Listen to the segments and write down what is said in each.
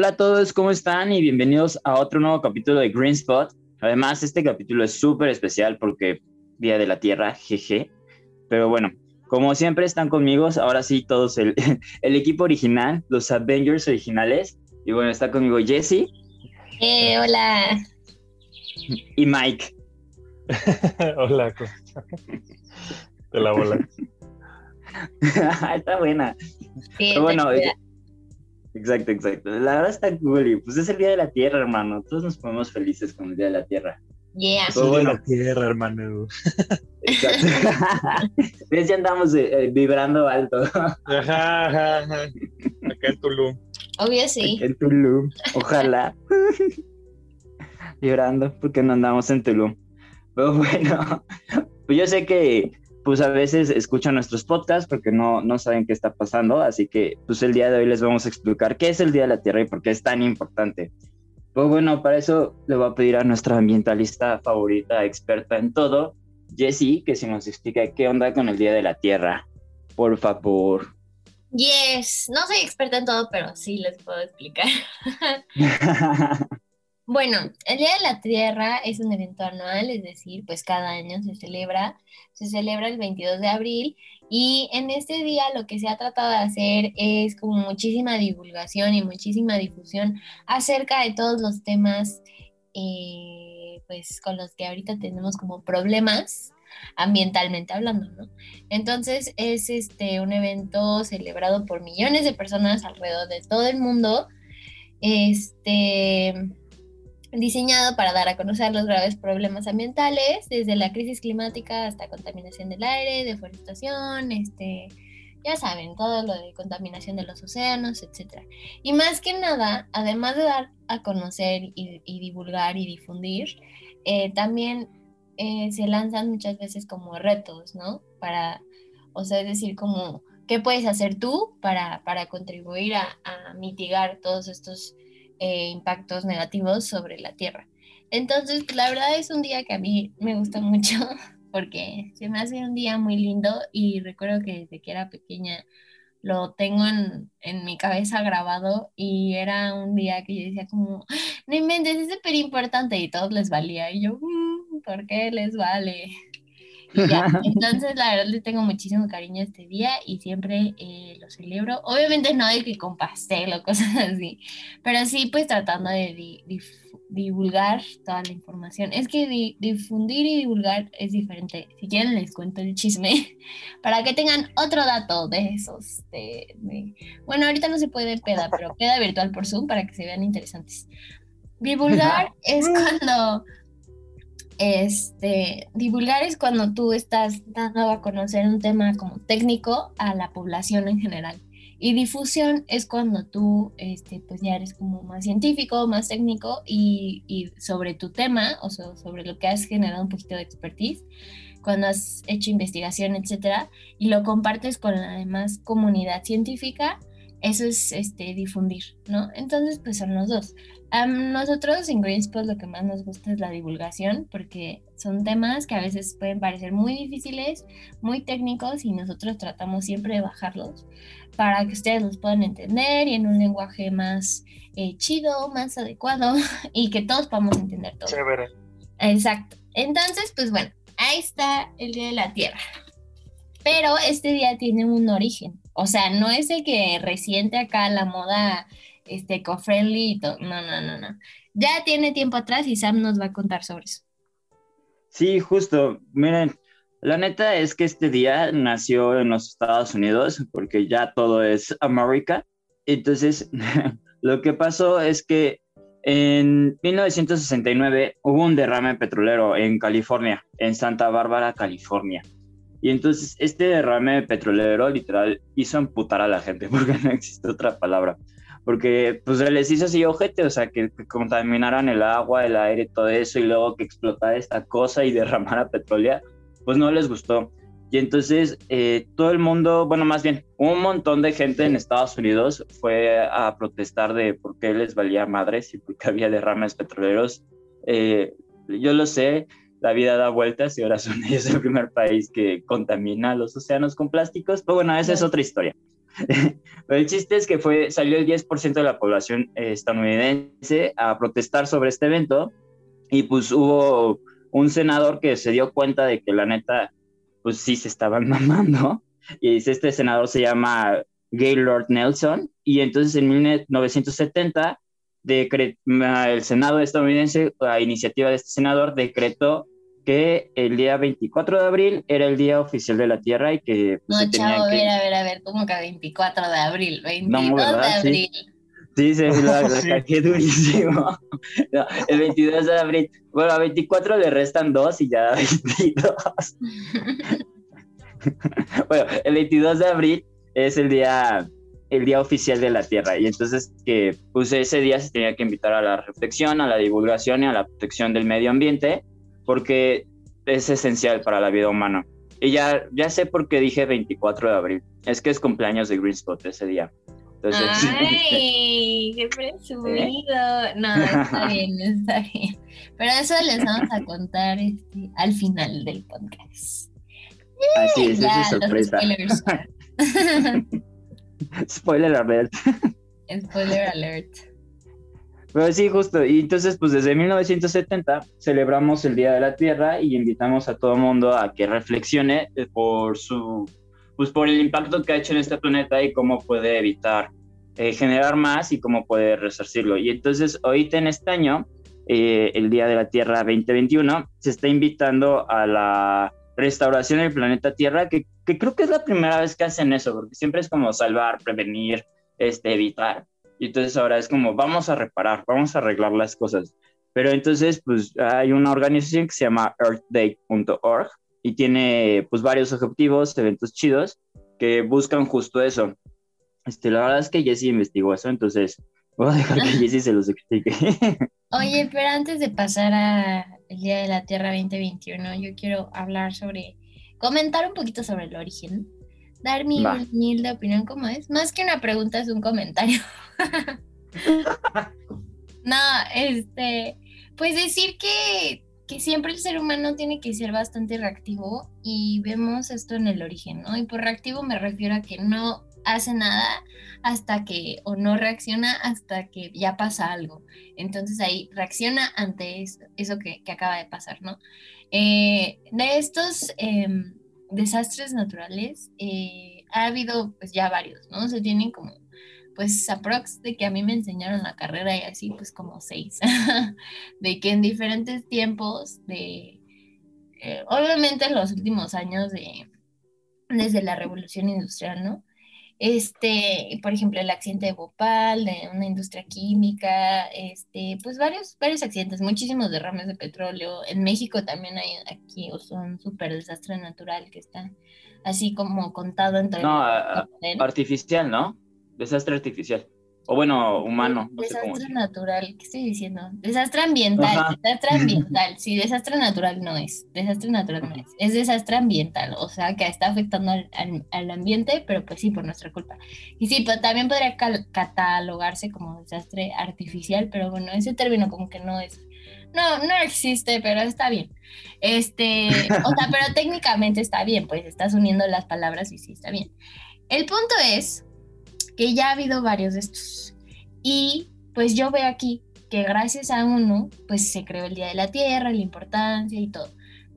Hola a todos, ¿cómo están? Y bienvenidos a otro nuevo capítulo de Green Spot. Además, este capítulo es súper especial porque Día de la Tierra, jeje. Pero bueno, como siempre están conmigo, ahora sí todos el, el equipo original, los Avengers originales. Y bueno, está conmigo Jesse. Eh, hola. Y Mike. hola. De la bola. está buena. Sí, Pero bueno. Exacto, exacto. La verdad está cool. y pues es el Día de la Tierra, hermano. Todos nos ponemos felices con el Día de la Tierra. Yeah. Soy de bueno. la tierra, hermano. Exacto. ¿Ves? Ya andamos eh, eh, vibrando alto. Ajá, ajá, ajá. Acá en Tulum. Obvio sí. En Tulum. Ojalá. Llorando porque no andamos en Tulum. Pero bueno, pues yo sé que pues a veces escuchan nuestros podcasts porque no, no saben qué está pasando, así que pues el día de hoy les vamos a explicar qué es el Día de la Tierra y por qué es tan importante. Pues bueno, para eso le voy a pedir a nuestra ambientalista favorita, experta en todo, Jessie, que se nos explique qué onda con el Día de la Tierra. Por favor. Yes. No soy experta en todo, pero sí les puedo explicar. Bueno, el Día de la Tierra es un evento anual, es decir, pues cada año se celebra, se celebra el 22 de abril y en este día lo que se ha tratado de hacer es como muchísima divulgación y muchísima difusión acerca de todos los temas eh, pues con los que ahorita tenemos como problemas ambientalmente hablando, ¿no? Entonces es este un evento celebrado por millones de personas alrededor de todo el mundo. Este diseñado para dar a conocer los graves problemas ambientales, desde la crisis climática hasta contaminación del aire, deforestación, este, ya saben, todo lo de contaminación de los océanos, etc. Y más que nada, además de dar a conocer y, y divulgar y difundir, eh, también eh, se lanzan muchas veces como retos, ¿no? Para, o sea, es decir, como, ¿qué puedes hacer tú para, para contribuir a, a mitigar todos estos eh, impactos negativos sobre la Tierra. Entonces, la verdad es un día que a mí me gusta mucho porque se me hace un día muy lindo y recuerdo que desde que era pequeña lo tengo en, en mi cabeza grabado y era un día que yo decía como, no inventes, es súper importante y todos les valía y yo, "Mm, ¿por qué les vale? Y ya, entonces la verdad le tengo muchísimo cariño a este día y siempre eh, lo celebro. Obviamente no de que con pastel o cosas así, pero sí pues tratando de di- divulgar toda la información. Es que di- difundir y divulgar es diferente. Si quieren les cuento el chisme para que tengan otro dato de esos. de- de- Bueno, ahorita no se puede peda, pero peda virtual por Zoom para que se vean interesantes. Divulgar es cuando este, divulgar es cuando tú estás dando a conocer un tema como técnico a la población en general. Y difusión es cuando tú, este, pues ya eres como más científico, más técnico y, y sobre tu tema, o sea, sobre lo que has generado un poquito de expertise, cuando has hecho investigación, etcétera, y lo compartes con la demás comunidad científica, eso es este, difundir, ¿no? Entonces, pues son los dos. Nosotros en Greenspot lo que más nos gusta es la divulgación porque son temas que a veces pueden parecer muy difíciles, muy técnicos y nosotros tratamos siempre de bajarlos para que ustedes los puedan entender y en un lenguaje más eh, chido, más adecuado y que todos podamos entender todo. Chévere. Exacto. Entonces, pues bueno, ahí está el Día de la Tierra. Pero este día tiene un origen. O sea, no es de que reciente acá la moda este, eco-friendly. No, no, no, no. Ya tiene tiempo atrás y Sam nos va a contar sobre eso. Sí, justo. Miren, la neta es que este día nació en los Estados Unidos porque ya todo es América. Entonces, lo que pasó es que en 1969 hubo un derrame petrolero en California, en Santa Bárbara, California. Y entonces este derrame petrolero literal hizo amputar a la gente, porque no existe otra palabra. Porque pues se les hizo así ojete, o sea, que, que contaminaran el agua, el aire, todo eso, y luego que explotara esta cosa y derramara petróleo, pues no les gustó. Y entonces eh, todo el mundo, bueno, más bien, un montón de gente en Estados Unidos fue a protestar de por qué les valía madres y por qué había derrames petroleros. Eh, yo lo sé, la vida da vueltas y ahora son ellos el primer país que contamina los océanos con plásticos, pero bueno, esa es otra historia. El chiste es que fue, salió el 10% de la población estadounidense a protestar sobre este evento y pues hubo un senador que se dio cuenta de que la neta, pues sí se estaban mamando. Y este senador se llama Gaylord Nelson. Y entonces en 1970 el Senado estadounidense, a iniciativa de este senador, decretó que el día 24 de abril era el día oficial de la Tierra y que... Pues, no, chavo, a ver, a ver, a ver, ¿cómo que 24 de abril? 22 de abril. Sí, se lo, lo durísimo. el 22 de abril. Bueno, a 24 le restan 2 y ya 22. bueno, el 22 de abril es el día el día oficial de la Tierra y entonces que pues ese día se tenía que invitar a la reflexión, a la divulgación y a la protección del medio ambiente porque es esencial para la vida humana. Y ya, ya sé por qué dije 24 de abril. Es que es cumpleaños de Green Spot ese día. ¡Ay! ¡Qué presumido! No, está bien, está bien. Pero eso les vamos a contar este, al final del podcast. Así es, es sorpresa. Spoiler alert. Spoiler alert. Pero sí, justo. Y entonces, pues desde 1970 celebramos el Día de la Tierra y invitamos a todo mundo a que reflexione eh, por su, pues por el impacto que ha hecho en este planeta y cómo puede evitar eh, generar más y cómo puede resarcirlo. Y entonces, ahorita en este año, eh, el Día de la Tierra 2021, se está invitando a la restauración del planeta Tierra, que, que creo que es la primera vez que hacen eso, porque siempre es como salvar, prevenir, este, evitar. Y entonces ahora es como, vamos a reparar, vamos a arreglar las cosas. Pero entonces, pues hay una organización que se llama earthday.org y tiene pues varios objetivos, eventos chidos que buscan justo eso. Este, la verdad es que Jesse investigó eso, entonces voy a dejar que Jesse se los explique. Oye, pero antes de pasar a el Día de la Tierra 2021, yo quiero hablar sobre, comentar un poquito sobre el origen dar mi humilde opinión como es. Más que una pregunta es un comentario. no, este, pues decir que, que siempre el ser humano tiene que ser bastante reactivo y vemos esto en el origen, ¿no? Y por reactivo me refiero a que no hace nada hasta que, o no reacciona hasta que ya pasa algo. Entonces ahí reacciona ante eso, eso que, que acaba de pasar, ¿no? Eh, de estos... Eh, desastres naturales, eh, ha habido pues ya varios, ¿no? Se tienen como, pues aprox de que a mí me enseñaron la carrera y así, pues como seis, de que en diferentes tiempos de, eh, obviamente en los últimos años de, desde la revolución industrial, ¿no? Este, por ejemplo, el accidente de Bhopal, de una industria química, este, pues varios, varios accidentes, muchísimos derrames de petróleo. En México también hay aquí un súper desastre natural que está así como contado entre... No, artificial, ¿no? Desastre artificial. O bueno, humano. desastre natural, ¿qué estoy diciendo? Desastre ambiental, desastre ambiental. Sí, desastre natural no es. Desastre natural no es. Es desastre ambiental, o sea, que está afectando al, al, ambiente, pero pues sí, por nuestra culpa. Y sí, pero también podría catalogarse como desastre artificial, pero bueno, ese término como que no es. No, no existe, pero está bien. Este, o sea, pero técnicamente está bien, pues estás uniendo las palabras y sí, está bien. El punto es que ya ha habido varios de estos. Y pues yo veo aquí que gracias a uno, pues se creó el Día de la Tierra, la importancia y todo.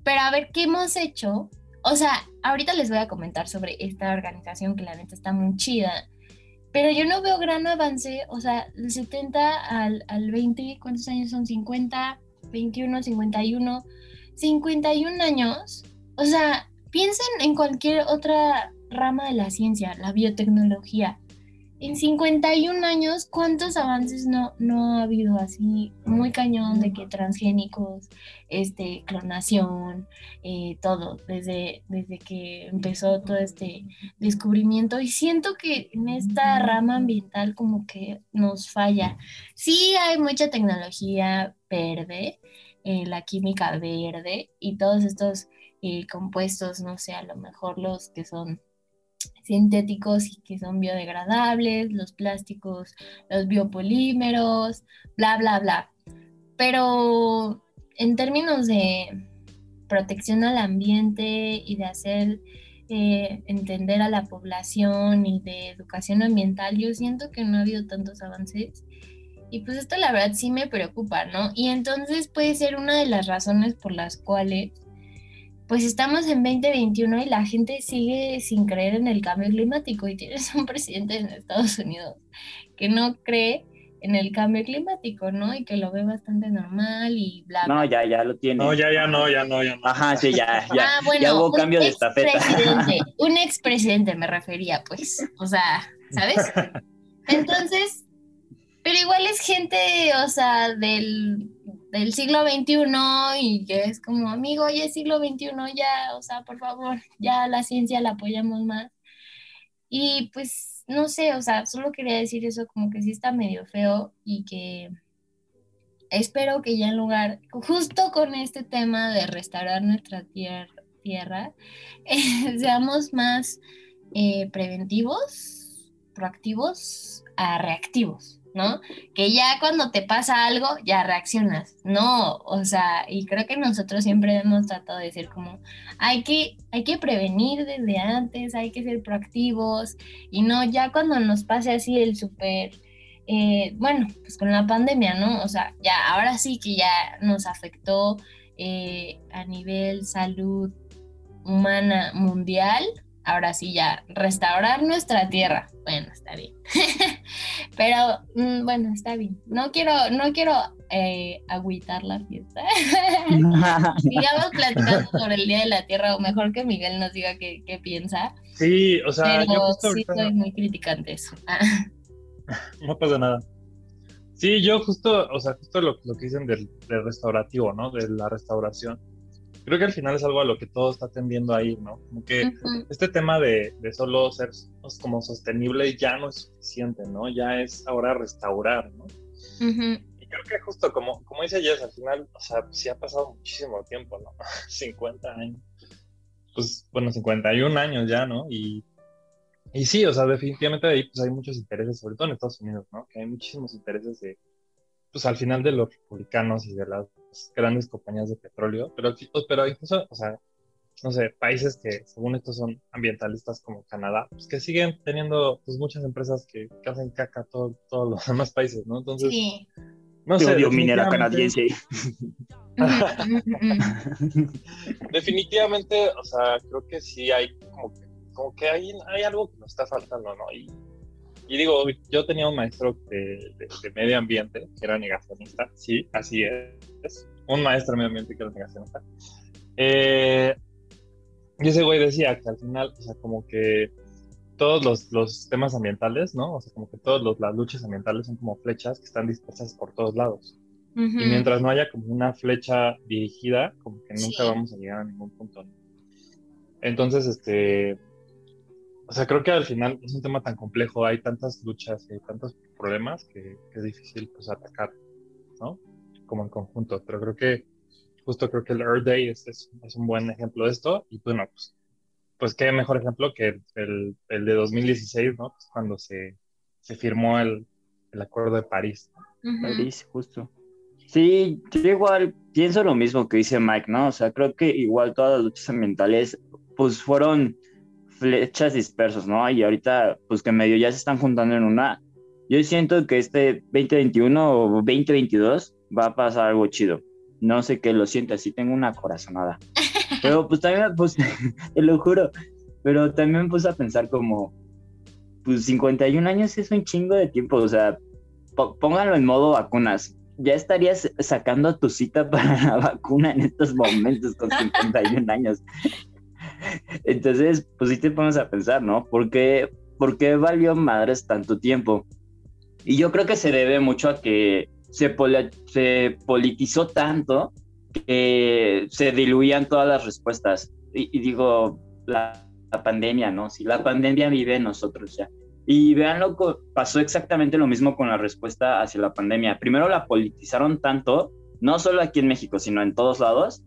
Pero a ver, ¿qué hemos hecho? O sea, ahorita les voy a comentar sobre esta organización que la neta está muy chida. Pero yo no veo gran avance, o sea, del 70 al, al 20, ¿cuántos años son? 50, 21, 51, 51 años. O sea, piensen en cualquier otra rama de la ciencia, la biotecnología en 51 años, ¿cuántos avances no, no ha habido así? Muy cañón de que transgénicos, este, clonación, eh, todo, desde, desde que empezó todo este descubrimiento. Y siento que en esta rama ambiental como que nos falla. Sí hay mucha tecnología verde, eh, la química verde y todos estos eh, compuestos, no sé, a lo mejor los que son sintéticos y que son biodegradables, los plásticos, los biopolímeros, bla, bla, bla. Pero en términos de protección al ambiente y de hacer este entender a la población y de educación ambiental, yo siento que no ha habido tantos avances. Y pues esto la verdad sí me preocupa, ¿no? Y entonces puede ser una de las razones por las cuales pues estamos en 2021 y la gente sigue sin creer en el cambio climático y tienes un presidente en Estados Unidos que no cree en el cambio climático, ¿no? Y que lo ve bastante normal y bla, bla. No, ya, ya lo tiene. No, ya, ya no, ya no, ya no. Ajá, sí, ya, ya. Ah, bueno, ya hubo un cambio de estafeta. un expresidente me refería, pues, o sea, ¿sabes? Entonces, pero igual es gente, o sea, del, del siglo XXI y que es como, amigo, es siglo XXI, ya, o sea, por favor, ya la ciencia la apoyamos más. Y pues no sé, o sea, solo quería decir eso como que sí está medio feo y que espero que ya en lugar, justo con este tema de restaurar nuestra tierra, seamos más eh, preventivos, proactivos reactivos. ¿No? Que ya cuando te pasa algo, ya reaccionas. No, o sea, y creo que nosotros siempre hemos tratado de decir como, hay que, hay que prevenir desde antes, hay que ser proactivos, y no ya cuando nos pase así el súper, eh, bueno, pues con la pandemia, ¿no? O sea, ya ahora sí que ya nos afectó eh, a nivel salud humana mundial, ahora sí ya, restaurar nuestra tierra. Bueno, está bien. Pero mm, bueno, está bien. No quiero, no quiero eh, agüitar la fiesta. Sigamos platicando sobre el Día de la Tierra, o mejor que Miguel nos diga qué, qué piensa. Sí, o sea, Pero yo justo sí ahorita soy muy criticante eso. No pasa nada. Sí, yo justo, o sea, justo lo, lo que dicen del, del restaurativo, ¿no? De la restauración. Creo que al final es algo a lo que todo está tendiendo a ir, ¿no? Como que este tema de, de solo ser pues, como sostenible ya no es suficiente, ¿no? Ya es ahora restaurar, ¿no? Y creo que justo como, como dice Jess, al final, o sea, sí ha pasado muchísimo tiempo, ¿no? 50 años. Pues, bueno, 51 años ya, ¿no? Y, y sí, o sea, definitivamente ahí pues hay muchos intereses, sobre todo en Estados Unidos, ¿no? Que hay muchísimos intereses de, pues al final de los republicanos y de las grandes compañías de petróleo, pero, pero incluso, o sea, no sé, países que según esto son ambientalistas como Canadá, pues que siguen teniendo pues muchas empresas que, que hacen caca a todo- todos los demás países, ¿no? Entonces, Sí. no Te sé, odio minera definitivamente- canadiense. Definitivamente, o sea, creo que sí hay como que, como que hay, hay algo que nos está faltando, ¿no? Y, y digo, yo tenía un maestro de, de- de medio ambiente que era negacionista, sí, así es, un maestro de medio ambiente que era negacionista. Eh, y ese güey decía que al final, o sea, como que todos los, los temas ambientales, ¿no? O sea, como que todas las luchas ambientales son como flechas que están dispersas por todos lados. Y Ujú. mientras no haya como una flecha dirigida, como que nunca Sí. vamos a llegar a ningún punto. Entonces, este, o sea, creo que al final es un tema tan complejo, hay tantas luchas y hay tantos problemas que, que es difícil pues atacar, ¿no? Como en conjunto. Pero creo que, justo creo que el Earth Day es, es, es un buen ejemplo de esto. Y bueno, pues, pues qué mejor ejemplo que el, el de 2016, ¿no? Pues cuando se, se firmó el, el Acuerdo de París. Ujú. París, justo. Sí, yo igual pienso lo mismo que dice Mike, ¿no? O sea, creo que igual todas las luchas ambientales, pues fueron flechas dispersas, ¿no? Y ahorita, pues que medio ya se están juntando en una. Yo siento que este 2021 o 2022 va a pasar algo chido. No sé qué lo siento, así tengo una corazonada. Pero pues también puse, te lo juro, pero también me puse a pensar como, pues 51 años es un chingo de tiempo, o sea, pónganlo en modo vacunas. Ya estarías sacando tu cita para la vacuna en estos momentos con 51 años. Entonces, pues sí te pones a pensar, ¿no? ¿Por qué, por qué valió madres tanto tiempo? Y yo creo que se debe mucho a que se, poli- se politizó tanto que se diluían todas las respuestas. Y, y digo, la, la pandemia, ¿no? Si la pandemia vive en nosotros ya. Y vean lo que pasó exactamente lo mismo con la respuesta hacia la pandemia. Primero la politizaron tanto, no solo aquí en México, sino en todos lados,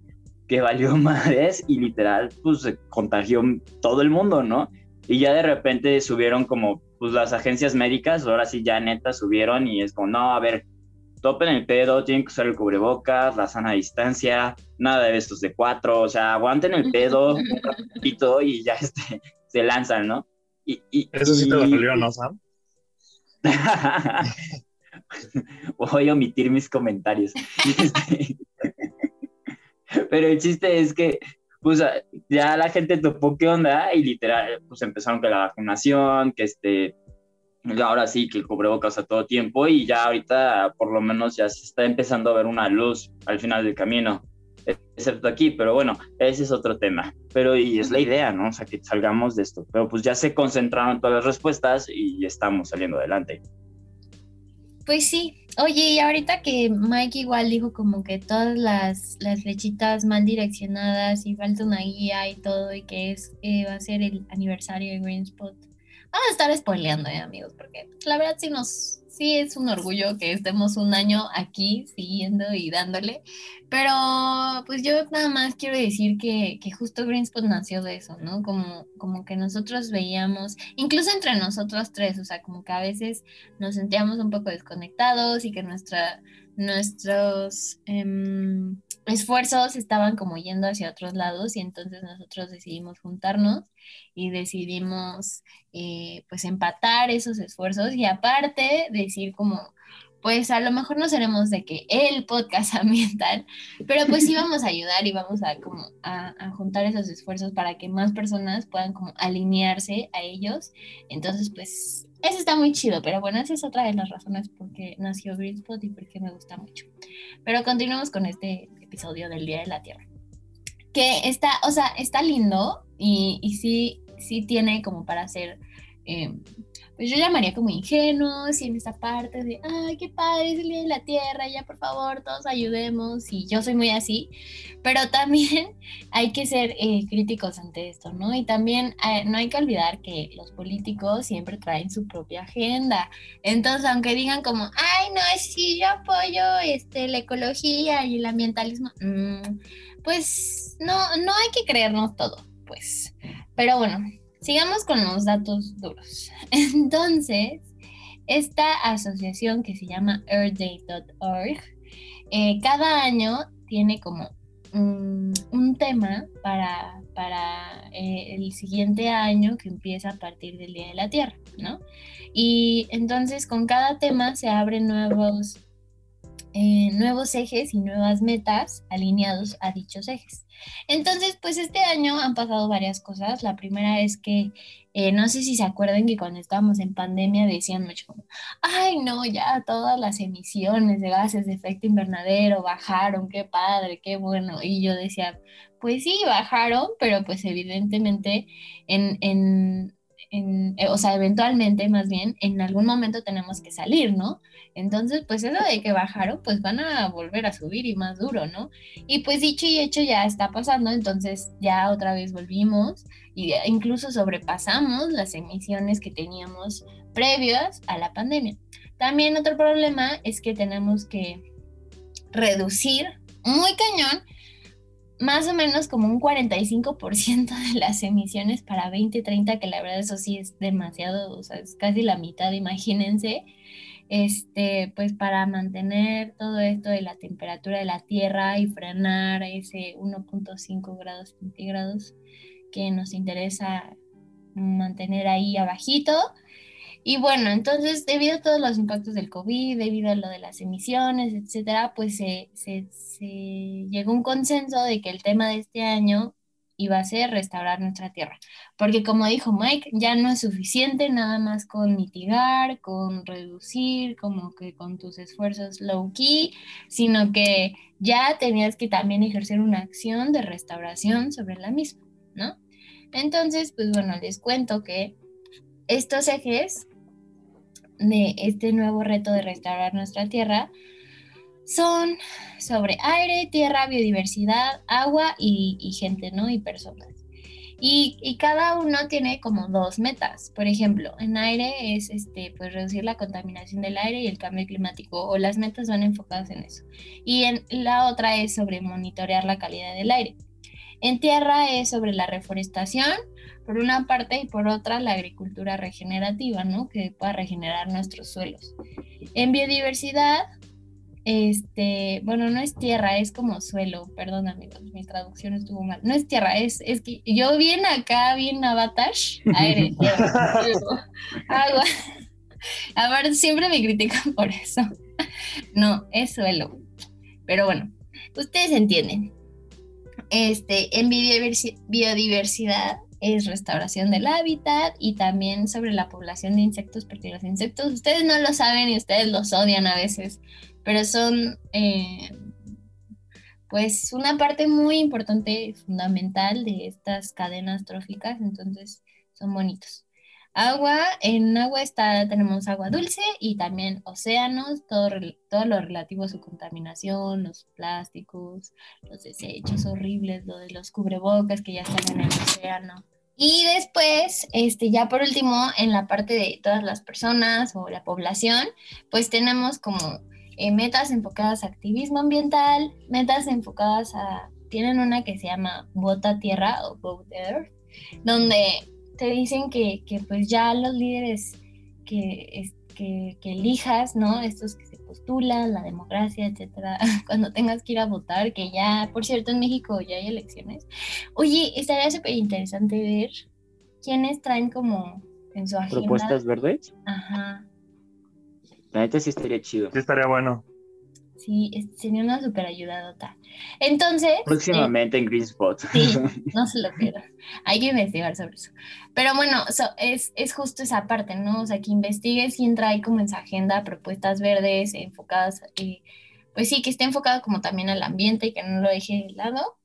que valió madres y literal, pues se contagió todo el mundo, ¿no? Y ya de repente subieron como, pues las agencias médicas, ahora sí ya neta subieron y es como, no, a ver, topen el pedo, tienen que usar el cubrebocas, la sana distancia, nada de estos de cuatro, o sea, aguanten el pedo un ratito y ya este, se lanzan, ¿no? Y, y, Eso sí te dolió, ¿no, Sam? Voy a omitir mis comentarios. Este, pero el chiste es que, pues, ya la gente topó qué onda y literal, pues empezaron con la vacunación, que este, ahora sí, que el cubrebocas a todo tiempo y ya ahorita por lo menos ya se está empezando a ver una luz al final del camino, excepto aquí, pero bueno, ese es otro tema. Pero y es la idea, ¿no? O sea, que salgamos de esto. Pero pues ya se concentraron todas las respuestas y estamos saliendo adelante. Pues sí. Oye, y ahorita que Mike igual dijo como que todas las, las flechitas mal direccionadas y falta una guía y todo, y que es eh, va a ser el aniversario de Green Spot. Vamos a estar spoileando, ¿eh, amigos, porque la verdad sí nos, sí es un orgullo que estemos un año aquí siguiendo y dándole, pero pues yo nada más quiero decir que, que justo Greenspot nació de eso, ¿no? Como, como que nosotros veíamos, incluso entre nosotros tres, o sea, como que a veces nos sentíamos un poco desconectados y que nuestra, nuestros em, esfuerzos estaban como yendo hacia otros lados y entonces nosotros decidimos juntarnos y decidimos eh, pues empatar esos esfuerzos y aparte decir como pues a lo mejor no seremos de que el podcast ambiental, pero pues sí vamos a ayudar y vamos a como a, juntar esos esfuerzos para que más personas puedan como alinearse a ellos. Entonces, pues eso está muy chido, pero bueno, esa es otra de las razones por qué nació Greenspot y por qué me gusta mucho. Pero continuemos con este episodio del Día de la Tierra. Que está, o sea, está lindo y, y sí, sí tiene como para hacer eh, pues yo llamaría como ingenuos y en esa parte de, ay, qué padre, es el Día de la Tierra, ya por favor, todos ayudemos, y yo soy muy así, pero también hay que ser eh, críticos ante esto, ¿no? Y también eh, no hay que olvidar que los políticos siempre traen su propia agenda, entonces aunque digan como, ay, no, sí, yo apoyo este, la ecología y el ambientalismo, mm, pues no, no hay que creernos todo, pues, pero bueno, Sigamos con los datos duros. Entonces, esta asociación que se llama earthday.org, eh, cada año tiene como un, tema para, para eh, el siguiente año que empieza a partir del Día de la Tierra, ¿no? Y entonces con cada tema se abren nuevos, eh, nuevos ejes y nuevas metas alineados a dichos ejes. Entonces, pues este año han pasado varias cosas. La primera es que, eh, no sé si se acuerdan que cuando estábamos en pandemia decían mucho como, ay, no, ya todas las emisiones de gases de efecto invernadero bajaron, qué padre, qué bueno. Y yo decía, pues sí, bajaron, pero pues evidentemente en, en eh, o sea, eventualmente más bien, en algún momento tenemos que salir, ¿no? Entonces, pues eso de que bajaron, pues van a volver a subir y más duro, ¿no? Y pues dicho y hecho ya está pasando, entonces ya otra vez volvimos y incluso sobrepasamos las emisiones que teníamos previas a la pandemia. También otro problema es que tenemos que reducir muy cañón más o menos como un 45% de las emisiones para 2030, que la verdad eso sí es demasiado, o sea, es casi la mitad, imagínense, este, pues para mantener todo esto de la temperatura de la Tierra y frenar ese 1.5 grados centígrados que nos interesa mantener ahí abajito, y bueno, entonces, debido a todos los impactos del COVID, debido a lo de las emisiones, etcétera, pues se, se, llegó a un consenso de que el tema de este año iba a ser restaurar nuestra tierra. Porque como dijo Mike, ya no es suficiente nada más con mitigar, con reducir, como que con tus esfuerzos low key, sino que ya tenías que también ejercer una acción de restauración sobre la misma, ¿no? Entonces, pues bueno, les cuento que estos ejes de este nuevo reto de restaurar nuestra tierra son sobre aire, tierra, biodiversidad, agua y, gente, ¿no? Y personas. Y, cada uno tiene como dos metas. Por ejemplo, en aire es este, pues reducir la contaminación del aire y el cambio climático, o las metas van enfocadas en eso. Y en la otra es sobre monitorear la calidad del aire. En tierra es sobre la reforestación, por una parte, y por otra la agricultura regenerativa, ¿no? Que pueda regenerar nuestros suelos. En biodiversidad este, bueno, no es tierra, es como suelo, perdón amigos, mi traducción estuvo mal. No es tierra, es, es que yo bien acá, bien avatar, aire, tierra, agua. A ver, siempre me critican por eso. No, es suelo. Pero bueno, ustedes entienden. Este, en biodiversidad es restauración del hábitat y también sobre la población de insectos, porque los insectos, ustedes no lo saben y ustedes los odian a veces, pero son eh, pues una parte muy importante, fundamental de estas cadenas tróficas, entonces son bonitos. Agua, en agua está, tenemos agua dulce y también océanos, todo, todo lo relativo a su contaminación, los plásticos, los desechos horribles, lo de los cubrebocas que ya están en el océano. Y después, este, ya por último, en la parte de todas las personas o la población, pues tenemos como eh, metas enfocadas a activismo ambiental, metas enfocadas a, tienen una que se llama Vota Tierra o Vote Earth, donde te dicen que, que pues ya los líderes que, que, que, elijas, ¿no? Estos que se postulan, la democracia, etcétera, cuando tengas que ir a votar, que ya, por cierto, en México ya hay elecciones. Oye, estaría súper interesante ver quiénes traen como en su agenda. ¿Propuestas verdes? Ajá. La neta sí estaría chido. Sí, estaría bueno. Sí, sería una super ayudadota. Entonces. Próximamente en Green Spot. Sí, no se lo pierdan. Hay que investigar sobre eso. Pero bueno, es, es, justo esa parte, ¿no? O sea, que investigues quién trae como en su agenda propuestas verdes enfocadas, eh, pues sí, que esté enfocado como también al ambiente y que no lo deje de lado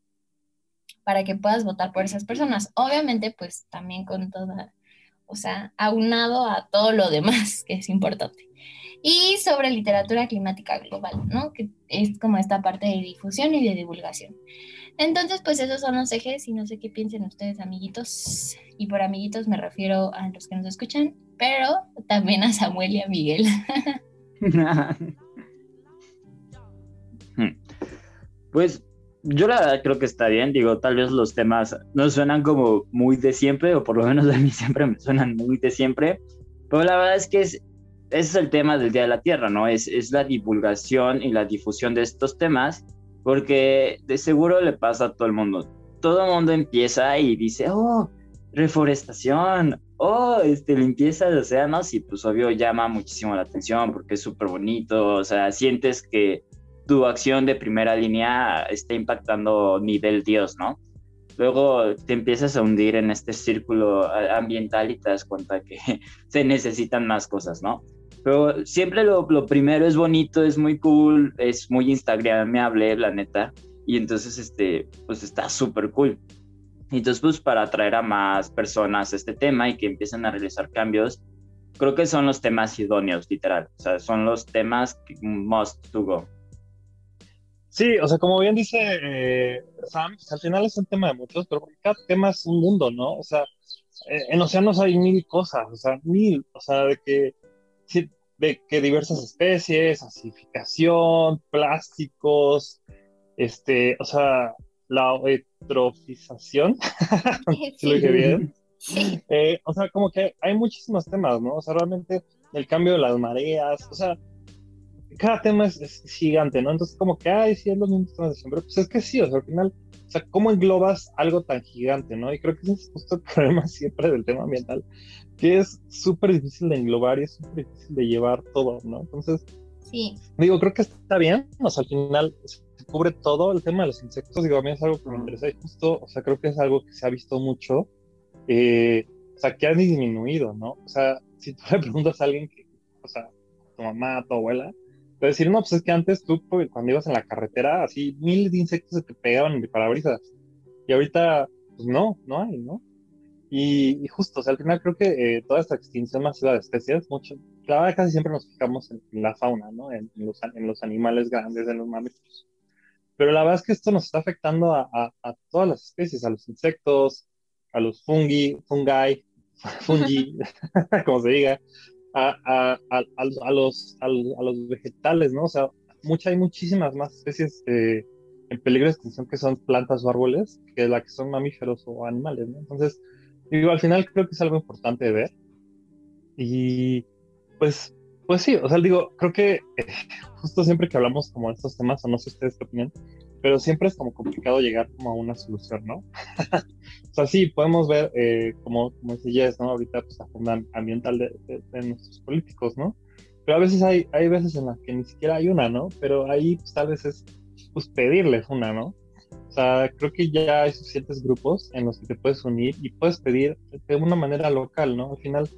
para que puedas votar por esas personas. Obviamente, pues también con toda, o sea, aunado a todo lo demás que es importante y sobre literatura climática global, ¿no? Que es como esta parte de difusión y de divulgación. Entonces, pues esos son los ejes y no sé qué piensen ustedes, amiguitos. Y por amiguitos me refiero a los que nos escuchan, pero también a Samuel y a Miguel. pues yo la verdad creo que está bien, digo, tal vez los temas no suenan como muy de siempre, o por lo menos a mí siempre me suenan muy de siempre, pero la verdad es que es ese es el tema del Día de la Tierra, ¿no? Es, es la divulgación y la difusión de estos temas, porque de seguro le pasa a todo el mundo. Todo el mundo empieza y dice, oh, reforestación, oh, este, limpieza de océanos, y pues obvio llama muchísimo la atención porque es súper bonito, o sea, sientes que tu acción de primera línea está impactando nivel Dios, ¿no? Luego te empiezas a hundir en este círculo ambiental y te das cuenta que se necesitan más cosas, ¿no? Pero siempre lo, lo, primero es bonito, es muy cool, es muy instagramable, la neta. Y entonces, este, pues está súper cool. Entonces, pues para atraer a más personas a este tema y que empiecen a realizar cambios, creo que son los temas idóneos, literal. O sea, son los temas que must to go. Sí, o sea, como bien dice eh, Sam, pues, al final es un tema de muchos, pero cada tema es un mundo, ¿no? O sea, eh, en océanos hay mil cosas, o sea, mil, o sea, de que de que diversas especies, acidificación, plásticos, este, o sea, la eutrofización, si lo dije bien. Eh, o sea, como que hay muchísimos temas, ¿no? O sea, realmente el cambio de las mareas, o sea, cada tema es, gigante, ¿no? Entonces, como que, ay, sí, es los mismos temas de siempre. Pues es que sí, o sea, al final, o sea, ¿cómo englobas algo tan gigante, ¿no? Y creo que ese es justo el problema siempre del tema ambiental, que es súper difícil de englobar y es súper difícil de llevar todo, ¿no? Entonces, sí. digo, creo que está bien, o sea, al final se cubre todo el tema de los insectos, digo, a mí es algo que me interesa y justo, o sea, creo que es algo que se ha visto mucho, eh, o sea, que ha disminuido, ¿no? O sea, si tú le preguntas a alguien que, o sea, tu mamá, tu abuela, te decir, no, pues es que antes tú, cuando ibas en la carretera, así miles de insectos se te pegaban en el parabrisas, y ahorita, pues no, no hay, ¿no? Y, justo, o sea, al final creo que eh, toda esta extinción masiva de especies, mucho, claro, casi siempre nos fijamos en, la fauna, ¿no? En, los, en, los, animales grandes, en los mamíferos. Pero la verdad es que esto nos está afectando a, a, todas las especies, a los insectos, a los fungi, fungi, fungi, como se diga, a, a los, a, los vegetales, ¿no? O sea, mucha, hay muchísimas más especies eh, en peligro de extinción que son plantas o árboles que la que son mamíferos o animales, ¿no? Entonces, Digo, al final creo que es algo importante de ver. Y pues Pues sí, o sea, digo, creo que eh, justo siempre que hablamos como de estos temas, o no sé ustedes qué opinan, pero siempre es como complicado llegar como a una solución, ¿no? o sea, sí, podemos ver, eh, como, como dice Jess, ¿no? Ahorita, pues, la agenda ambiental de, de, nuestros políticos, ¿no? Pero a veces hay, hay veces en las que ni siquiera hay una, ¿no? Pero ahí, pues, tal vez es, pues, pedirles una, ¿no? O sea, creo que ya hay suficientes grupos en los que te puedes unir y puedes pedir de una manera local, ¿no? Al final,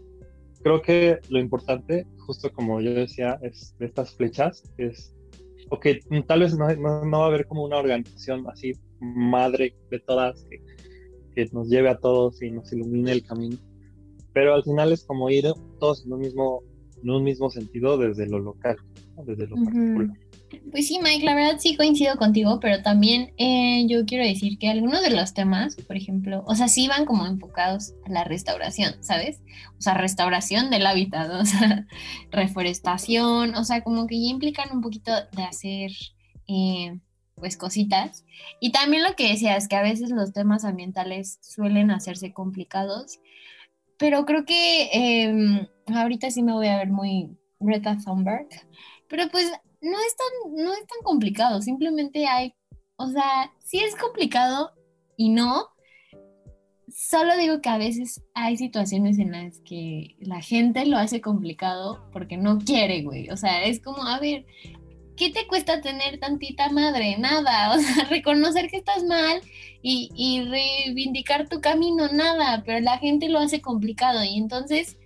creo que lo importante, justo como yo decía, es de estas flechas, es ok, tal vez no, no, va a haber como una organización así madre de todas que, que, nos lleve a todos y nos ilumine el camino, pero al final es como ir todos en un mismo, en un mismo sentido desde lo local, desde lo particular. Pues sí, Mike, la verdad sí coincido contigo, pero también eh, yo quiero decir que algunos de los temas, por ejemplo, o sea, sí van como enfocados a la restauración, ¿sabes? O sea, restauración del hábitat, o sea, reforestación, o sea, como que ya implican un poquito de hacer, eh, pues, cositas. Y también lo que decías, que a veces los temas ambientales suelen hacerse complicados, pero creo que em, ahorita sí me voy a ver muy Greta Thunberg, pero pues no es tan, no es tan complicado, simplemente hay, o sea, sí es complicado y no. Solo digo que a veces hay situaciones en las que la gente lo hace complicado porque no quiere, güey. O sea, es como, a ver, ¿qué te cuesta tener tantita madre? Nada, o sea, reconocer que estás mal y, y, reivindicar tu camino, nada, pero la gente lo hace complicado y entonces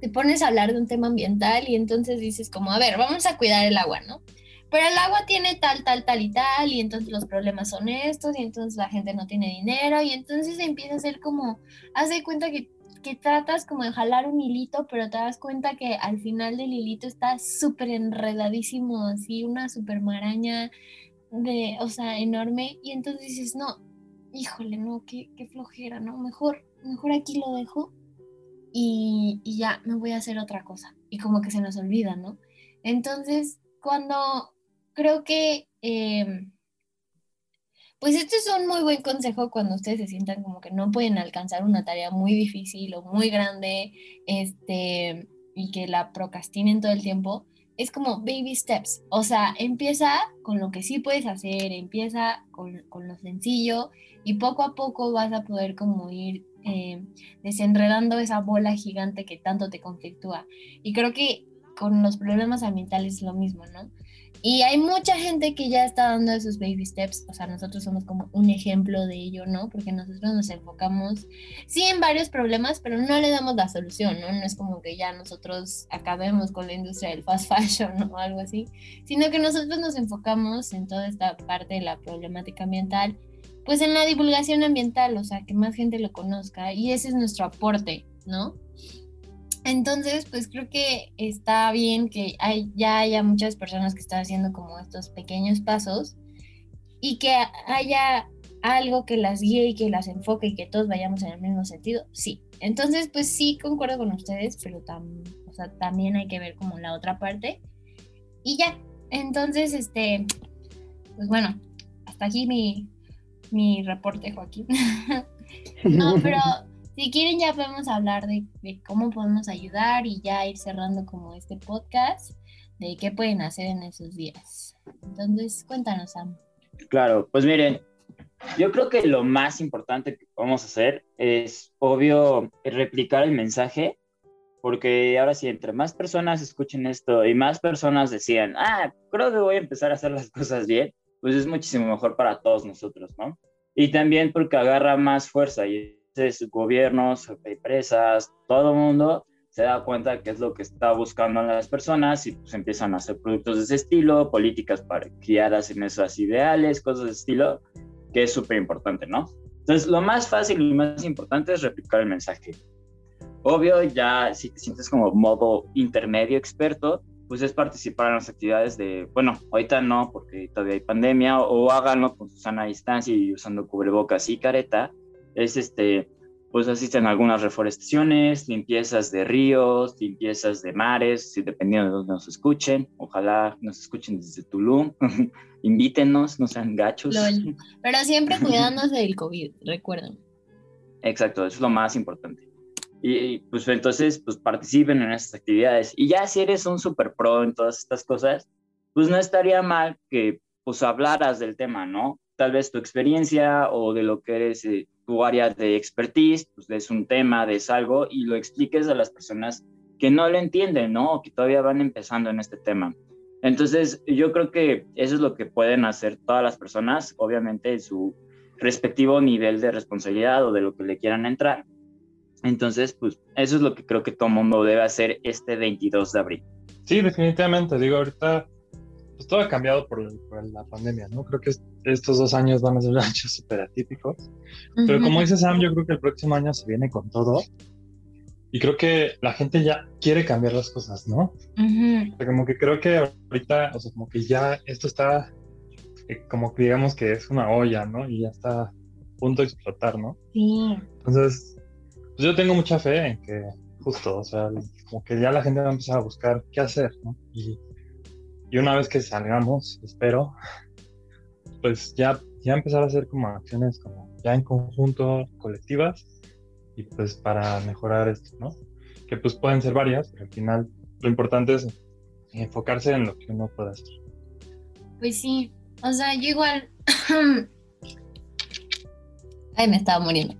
te pones a hablar de un tema ambiental y entonces dices como, a ver, vamos a cuidar el agua, ¿no? Pero el agua tiene tal, tal, tal y tal, y entonces los problemas son estos, y entonces la gente no tiene dinero, y entonces empieza a ser como, haz de cuenta que, que tratas como de jalar un hilito, pero te das cuenta que al final del hilito está súper enredadísimo, así una súper maraña de, o sea, enorme, y entonces dices, no, híjole, no, qué, qué flojera, ¿no? Mejor, mejor aquí lo dejo y, ya me voy a hacer otra cosa. Y como que se nos olvida, ¿no? Entonces, cuando creo que, em, pues este es un muy buen consejo cuando ustedes se sientan como que no pueden alcanzar una tarea muy difícil o muy grande, este, y que la procrastinen todo el tiempo, es como baby steps. O sea, empieza con lo que sí puedes hacer, empieza con, con lo sencillo y poco a poco vas a poder como ir eh, desenredando esa bola gigante que tanto te conflictúa. Y creo que con los problemas ambientales es lo mismo, ¿no? Y hay mucha gente que ya está dando esos baby steps, o sea, nosotros somos como un ejemplo de ello, ¿no? Porque nosotros nos enfocamos, sí, en varios problemas, pero no le damos la solución, ¿no? No es como que ya nosotros acabemos con la industria del fast fashion o algo así, sino que nosotros nos enfocamos en toda esta parte de la problemática ambiental pues en la divulgación ambiental, o sea, que más gente lo conozca y ese es nuestro aporte, ¿no? Entonces, pues creo que está bien que hay, ya haya muchas personas que están haciendo como estos pequeños pasos y que haya algo que las guíe y que las enfoque y que todos vayamos en el mismo sentido, sí. Entonces, pues sí, concuerdo con ustedes, pero o sea, también hay que ver como la otra parte. Y ya, entonces, este, pues bueno, hasta aquí mi, mi reporte, Joaquín. no, pero si quieren ya podemos hablar de, cómo podemos ayudar y ya ir cerrando como este podcast de qué pueden hacer en esos días. Entonces, cuéntanos, Sam. Claro, pues miren, yo creo que lo más importante que podemos hacer es, obvio, replicar el mensaje, porque ahora sí, entre más personas escuchen esto y más personas decían, ah, creo que voy a empezar a hacer las cosas bien, pues es muchísimo mejor para todos nosotros, ¿no? Y también porque agarra más fuerza y entonces gobiernos, empresas, todo el mundo se da cuenta que es lo que está buscando las personas y pues empiezan a hacer productos de ese estilo, políticas para, guiadas en esas ideales, cosas de estilo, que es súper importante, ¿no? Entonces, lo más fácil y más importante es replicar el mensaje. Obvio, ya si te sientes como modo intermedio experto, pues es participar en las actividades de, bueno, ahorita no porque todavía hay pandemia, o háganlo con su sana distancia y usando cubrebocas y careta, es este, pues asisten a algunas reforestaciones, limpiezas de ríos, limpiezas de mares, dependiendo de dónde nos escuchen, ojalá nos escuchen desde Tulum, invítenos, no sean gachos. Pero siempre cuidándose del COVID, recuerden. Exacto, eso es lo más importante. Y, pues entonces, pues participen en estas actividades. Y ya si eres un super pro en todas estas cosas, pues no estaría mal que pues hablaras del tema, ¿no? Tal vez tu experiencia o de lo que eres eh, tu área de expertise, pues es un tema, es algo y lo expliques a las personas que no lo entienden, ¿no? O que todavía van empezando en este tema. Entonces, yo creo que eso es lo que pueden hacer todas las personas, obviamente en su respectivo nivel de responsabilidad o de lo que le quieran entrar. Entonces, pues eso es lo que creo que todo mundo debe hacer este 22 de abril. Sí, definitivamente. Digo, ahorita pues todo ha cambiado por, la pandemia, ¿no? Creo que estos dos años van a ser años súper atípicos. Pero como dice Sam, yo creo que el próximo año se viene con todo. Y creo que la gente ya quiere cambiar las cosas, ¿no? como que creo que ahorita, o sea, como que ya esto está, eh, como que digamos que es una olla, ¿no? Y ya está a punto de explotar, ¿no? Sí. Entonces, pues yo tengo mucha fe en que justo, o sea, como que ya la gente va a empezar a buscar qué hacer, ¿no? Y, y una vez que salgamos, espero, pues ya, ya empezar a hacer como acciones como ya en conjunto, colectivas, y pues para mejorar esto, ¿no? Que pues pueden ser varias, pero al final lo importante es enfocarse en lo que uno puede hacer. Pues sí, o sea, yo igual... Ay, me estaba muriendo.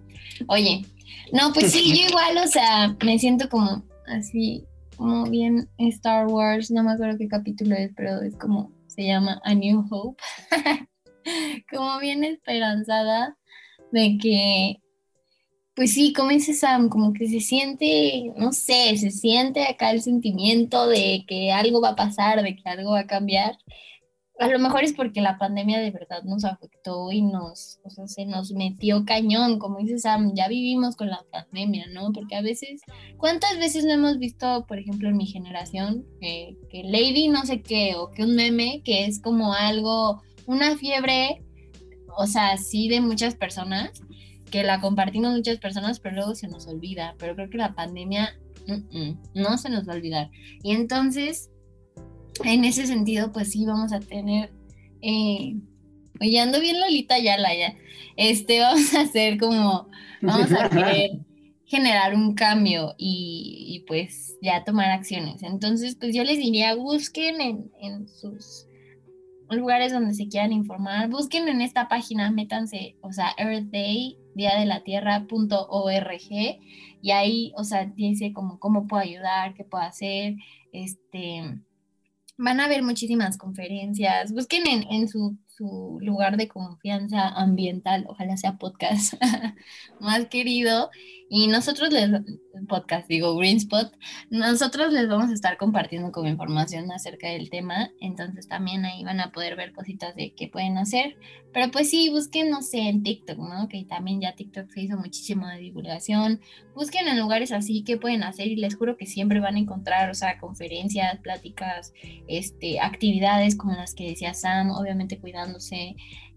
Oye, no, pues sí, yo igual, o sea, me siento como así, como bien Star Wars, no me acuerdo qué capítulo es, pero es como, se llama A New Hope, como bien esperanzada de que pues sí, como dice Sam, como que se siente, no sé, se siente acá el sentimiento de que algo va a pasar, de que algo va a cambiar. A lo mejor es porque la pandemia de verdad nos afectó y nos, o sea, se nos metió cañón, como dice Sam, ya vivimos con la pandemia, ¿no? Porque a veces, ¿cuántas veces no hemos visto, por ejemplo, en mi generación, que Lady no sé qué, o que un meme, que es como algo, una fiebre, o sea, sí de muchas personas, que la compartimos muchas personas, pero luego se nos olvida. Pero creo que la pandemia no se nos va a olvidar. Y entonces, en ese sentido, pues sí, vamos a tener. Eh, oye, ando bien Lolita Yala ya. Este, vamos a hacer como. Vamos a querer generar un cambio y, pues ya tomar acciones. Entonces, pues yo les diría, busquen en, en sus lugares donde se quieran informar, busquen en esta página, métanse, o sea, Earth Day día de la tierra.org y ahí, o sea, dice como cómo puedo ayudar, qué puedo hacer, este, van a ver muchísimas conferencias, busquen en, en su su lugar de confianza ambiental, ojalá sea podcast más querido. Y nosotros les, podcast, digo, Green Spot, nosotros les vamos a estar compartiendo como información acerca del tema, entonces también ahí van a poder ver cositas de qué pueden hacer. Pero pues sí, busquen, no sé, en TikTok, ¿no? Que también ya TikTok se hizo muchísimo de divulgación. Busquen en lugares así qué pueden hacer y les juro que siempre van a encontrar, o sea, conferencias, pláticas, este, actividades como las que decía Sam, obviamente cuidando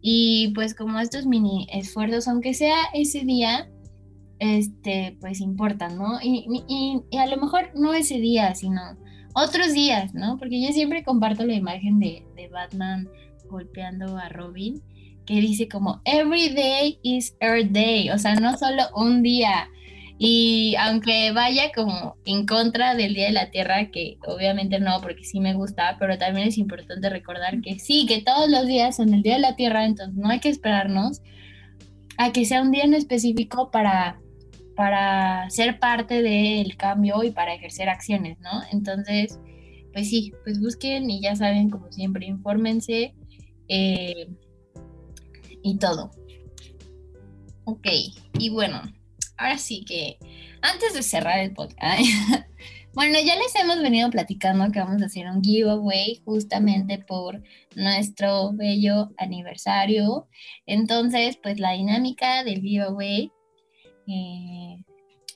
y pues como estos mini esfuerzos, aunque sea ese día, este, pues importan, ¿no? Y, y, a lo mejor no ese día, sino otros días, ¿no? Porque yo siempre comparto la imagen de, de Batman golpeando a Robin, que dice como, every day is Earth Day, o sea, no solo un día, y aunque vaya como en contra del Día de la Tierra, que obviamente no, porque sí me gusta, pero también es importante recordar que sí, que todos los días son el Día de la Tierra, entonces no hay que esperarnos a que sea un día en específico para, para ser parte del cambio y para ejercer acciones, ¿no? Entonces, pues sí, pues busquen y ya saben, como siempre, infórmense eh, y todo. Ok, y bueno, ahora sí que antes de cerrar el podcast, bueno, ya les hemos venido platicando que vamos a hacer un giveaway justamente por nuestro bello aniversario. Entonces, pues la dinámica del giveaway eh,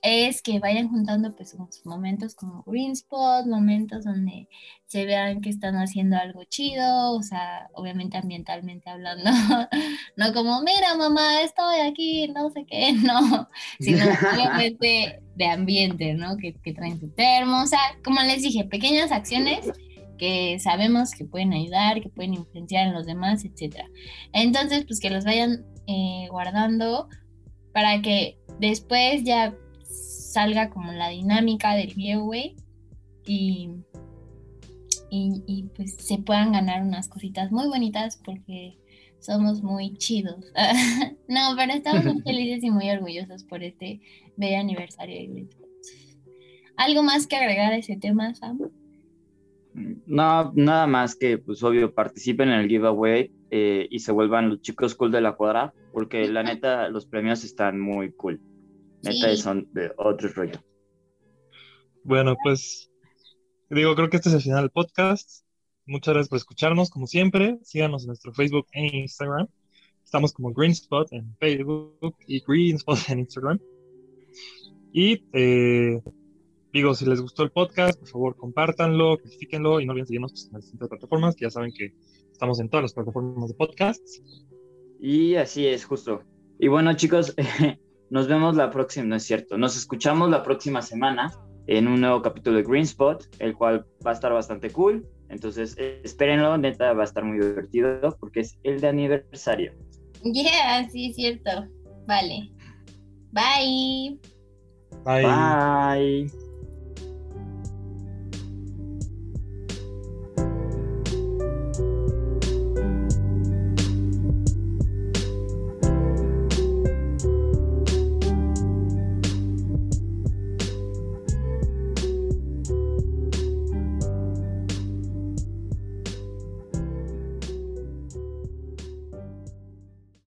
es que vayan juntando pues momentos como Green Spot, momentos donde se vean que están haciendo algo chido, o sea, obviamente ambientalmente hablando, no como, mira mamá, estoy aquí, no sé qué, no, sino obviamente de ambiente, ¿no? Que, que traen su termo, o sea, como les dije, pequeñas acciones que sabemos que pueden ayudar, que pueden influenciar en los demás, etc. Entonces, pues que los vayan eh, guardando para que después ya salga como la dinámica del giveaway y, y, y pues se puedan ganar unas cositas muy bonitas porque somos muy chidos. no, pero estamos muy felices y muy orgullosos por este bello aniversario de ¿Algo más que agregar a ese tema, Sam? No, nada más que, pues obvio, participen en el giveaway eh, y se vuelvan los chicos cool de la cuadra, porque la neta, los premios están muy cool. Neta, Sí. son de otro rollo. Bueno, pues digo, creo que este es el final del podcast. Muchas gracias por escucharnos, como siempre. Síganos en nuestro Facebook e Instagram. Estamos como Greenspot en Facebook y Greenspot en Instagram. Y eh, digo, si les gustó el podcast, por favor, compártanlo, califiquenlo y no olviden seguirnos pues, en las distintas plataformas, que ya saben que estamos en todas las plataformas de podcasts. Y así es, justo. Y bueno, chicos, nos vemos la próxima, no es cierto. Nos escuchamos la próxima semana en un nuevo capítulo de Green Spot, el cual va a estar bastante cool. Entonces, eh, espérenlo, neta, va a estar muy divertido porque es el de aniversario. Yeah, sí, es cierto. Vale. Bye. Bye. Bye.